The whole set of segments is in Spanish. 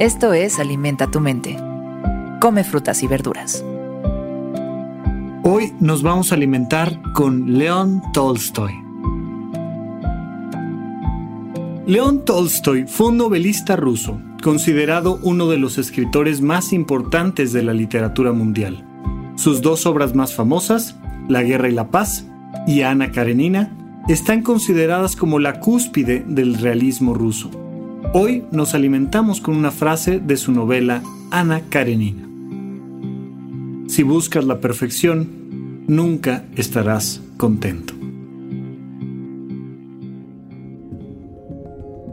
Esto es Alimenta tu mente. Come frutas y verduras. Hoy nos vamos a alimentar con León Tolstoy. León Tolstoy fue un novelista ruso, considerado uno de los escritores más importantes de la literatura mundial. Sus dos obras más famosas, La Guerra y la Paz y Ana Karenina, están consideradas como la cúspide del realismo ruso. Hoy nos alimentamos con una frase de su novela Ana Karenina. Si buscas la perfección, nunca estarás contento.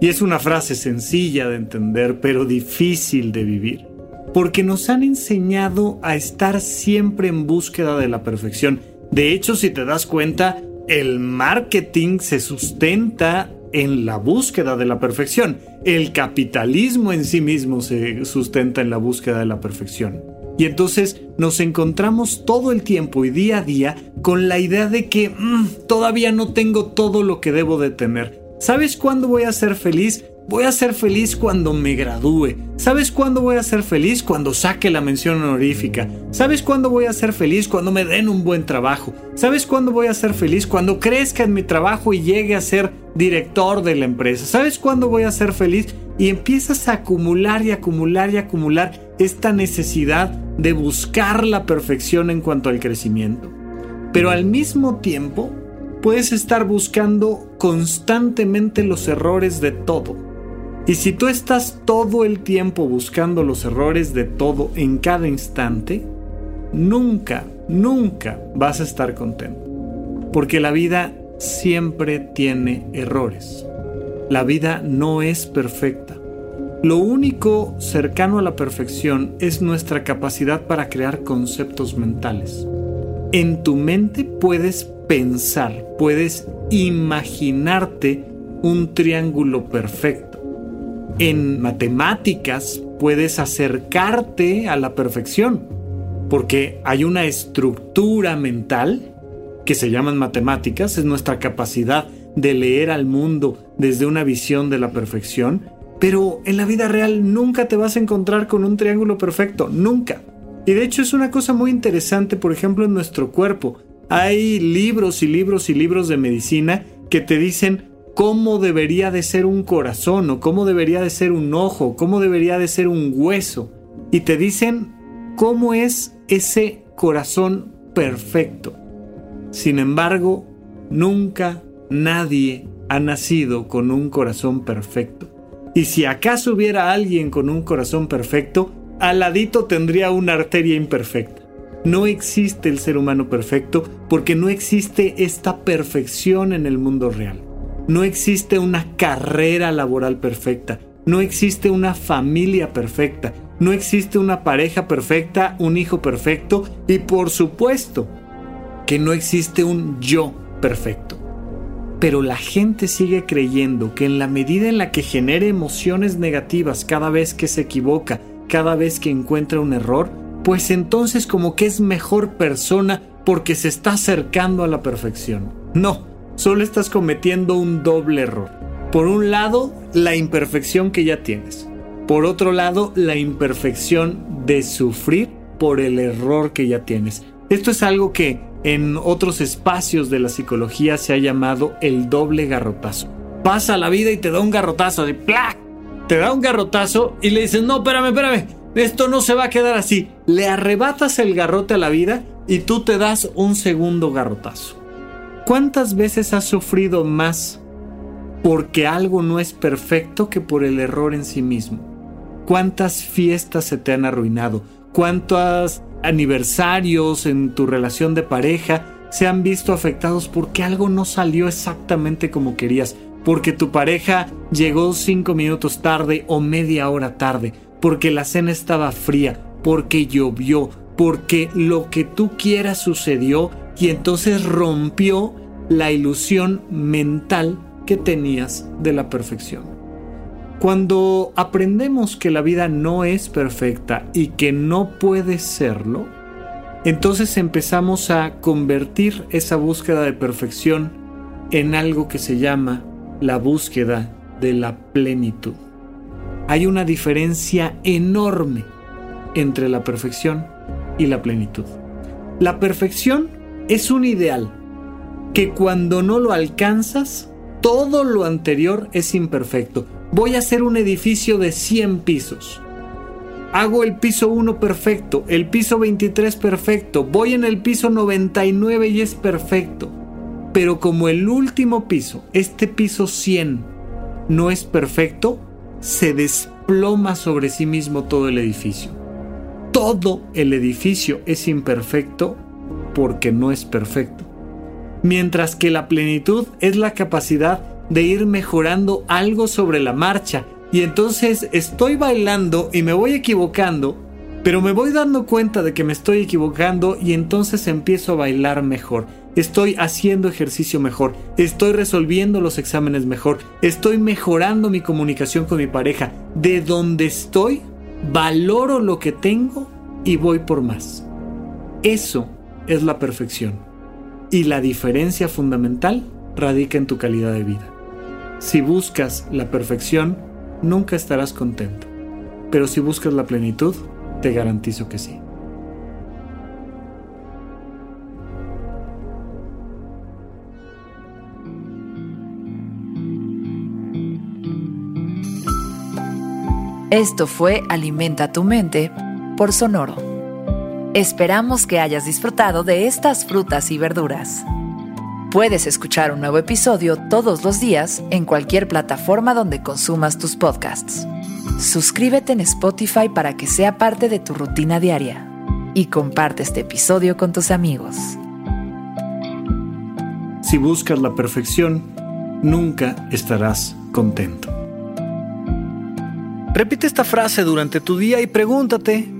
Y es una frase sencilla de entender, pero difícil de vivir, porque nos han enseñado a estar siempre en búsqueda de la perfección. De hecho, si te das cuenta, el marketing se sustenta en la búsqueda de la perfección. El capitalismo en sí mismo se sustenta en la búsqueda de la perfección. Y entonces nos encontramos todo el tiempo y día a día con la idea de que mm, todavía no tengo todo lo que debo de tener. ¿Sabes cuándo voy a ser feliz? Voy a ser feliz cuando me gradúe. ¿Sabes cuándo voy a ser feliz? Cuando saque la mención honorífica. ¿Sabes cuándo voy a ser feliz? Cuando me den un buen trabajo. ¿Sabes cuándo voy a ser feliz? Cuando crezca en mi trabajo y llegue a ser director de la empresa. ¿Sabes cuándo voy a ser feliz? Y empiezas a acumular y acumular y acumular esta necesidad de buscar la perfección en cuanto al crecimiento. Pero al mismo tiempo, puedes estar buscando constantemente los errores de todo y si tú estás todo el tiempo buscando los errores de todo en cada instante, nunca, nunca vas a estar contento. Porque la vida siempre tiene errores. La vida no es perfecta. Lo único cercano a la perfección es nuestra capacidad para crear conceptos mentales. En tu mente puedes pensar, puedes imaginarte un triángulo perfecto en matemáticas puedes acercarte a la perfección, porque hay una estructura mental que se llaman matemáticas, es nuestra capacidad de leer al mundo desde una visión de la perfección, pero en la vida real nunca te vas a encontrar con un triángulo perfecto, nunca. Y de hecho es una cosa muy interesante, por ejemplo, en nuestro cuerpo. Hay libros y libros y libros de medicina que te dicen cómo debería de ser un corazón o cómo debería de ser un ojo, cómo debería de ser un hueso. Y te dicen cómo es ese corazón perfecto. Sin embargo, nunca nadie ha nacido con un corazón perfecto. Y si acaso hubiera alguien con un corazón perfecto, al ladito tendría una arteria imperfecta. No existe el ser humano perfecto porque no existe esta perfección en el mundo real. No existe una carrera laboral perfecta, no existe una familia perfecta, no existe una pareja perfecta, un hijo perfecto y por supuesto que no existe un yo perfecto. Pero la gente sigue creyendo que en la medida en la que genere emociones negativas cada vez que se equivoca, cada vez que encuentra un error, pues entonces como que es mejor persona porque se está acercando a la perfección. No, solo estás cometiendo un doble error. Por un lado, la imperfección que ya tienes. Por otro lado, la imperfección de sufrir por el error que ya tienes. Esto es algo que en otros espacios de la psicología se ha llamado el doble garrotazo. Pasa la vida y te da un garrotazo de ¡plac! Te da un garrotazo y le dices, no, espérame, espérame, esto no se va a quedar así. Le arrebatas el garrote a la vida y tú te das un segundo garrotazo. ¿Cuántas veces has sufrido más porque algo no es perfecto que por el error en sí mismo? ¿Cuántas fiestas se te han arruinado? ¿Cuántos aniversarios en tu relación de pareja se han visto afectados porque algo no salió exactamente como querías? Porque tu pareja llegó cinco minutos tarde o media hora tarde, porque la cena estaba fría, porque llovió, porque lo que tú quieras sucedió y entonces rompió la ilusión mental que tenías de la perfección. Cuando aprendemos que la vida no es perfecta y que no puede serlo, entonces empezamos a convertir esa búsqueda de perfección en algo que se llama la búsqueda de la plenitud. hay una diferencia enorme entre la perfección y la plenitud. La perfección es un ideal que cuando no lo alcanzas, todo lo anterior es imperfecto. Voy a hacer un edificio de 100 pisos. Hago el piso 1 perfecto, el piso 23 perfecto, voy en el piso 99 y es perfecto. Pero como el último piso, este piso 100, no es perfecto, se desploma sobre sí mismo todo el edificio. Todo el edificio es imperfecto porque no es perfecto. Mientras que la plenitud es la capacidad de ir mejorando algo sobre la marcha. Y entonces estoy bailando y me voy equivocando, pero me voy dando cuenta de que me estoy equivocando y entonces empiezo a bailar mejor. Estoy haciendo ejercicio mejor, estoy resolviendo los exámenes mejor, estoy mejorando mi comunicación con mi pareja. De donde estoy, valoro lo que tengo y voy por más. Eso es la perfección. Y la diferencia fundamental radica en tu calidad de vida. Si buscas la perfección, nunca estarás contento. Pero si buscas la plenitud, te garantizo que sí. Esto fue Alimenta tu mente por Sonoro. Esperamos que hayas disfrutado de estas frutas y verduras. Puedes escuchar un nuevo episodio todos los días en cualquier plataforma donde consumas tus podcasts. Suscríbete en Spotify para que sea parte de tu rutina diaria y comparte este episodio con tus amigos. Si buscas la perfección, nunca estarás contento. Repite esta frase durante tu día y pregúntate,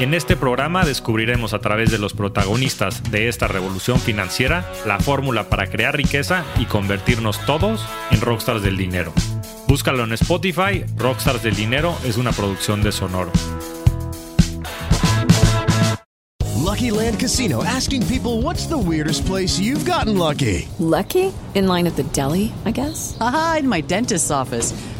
En este programa descubriremos a través de los protagonistas de esta revolución financiera la fórmula para crear riqueza y convertirnos todos en rockstars del dinero. Búscalo en Spotify, Rockstars del Dinero es una producción de Sonoro. Lucky Land Casino asking people what's the weirdest place you've gotten lucky? Lucky? In line at the deli, I guess? Aha, in my dentist's office.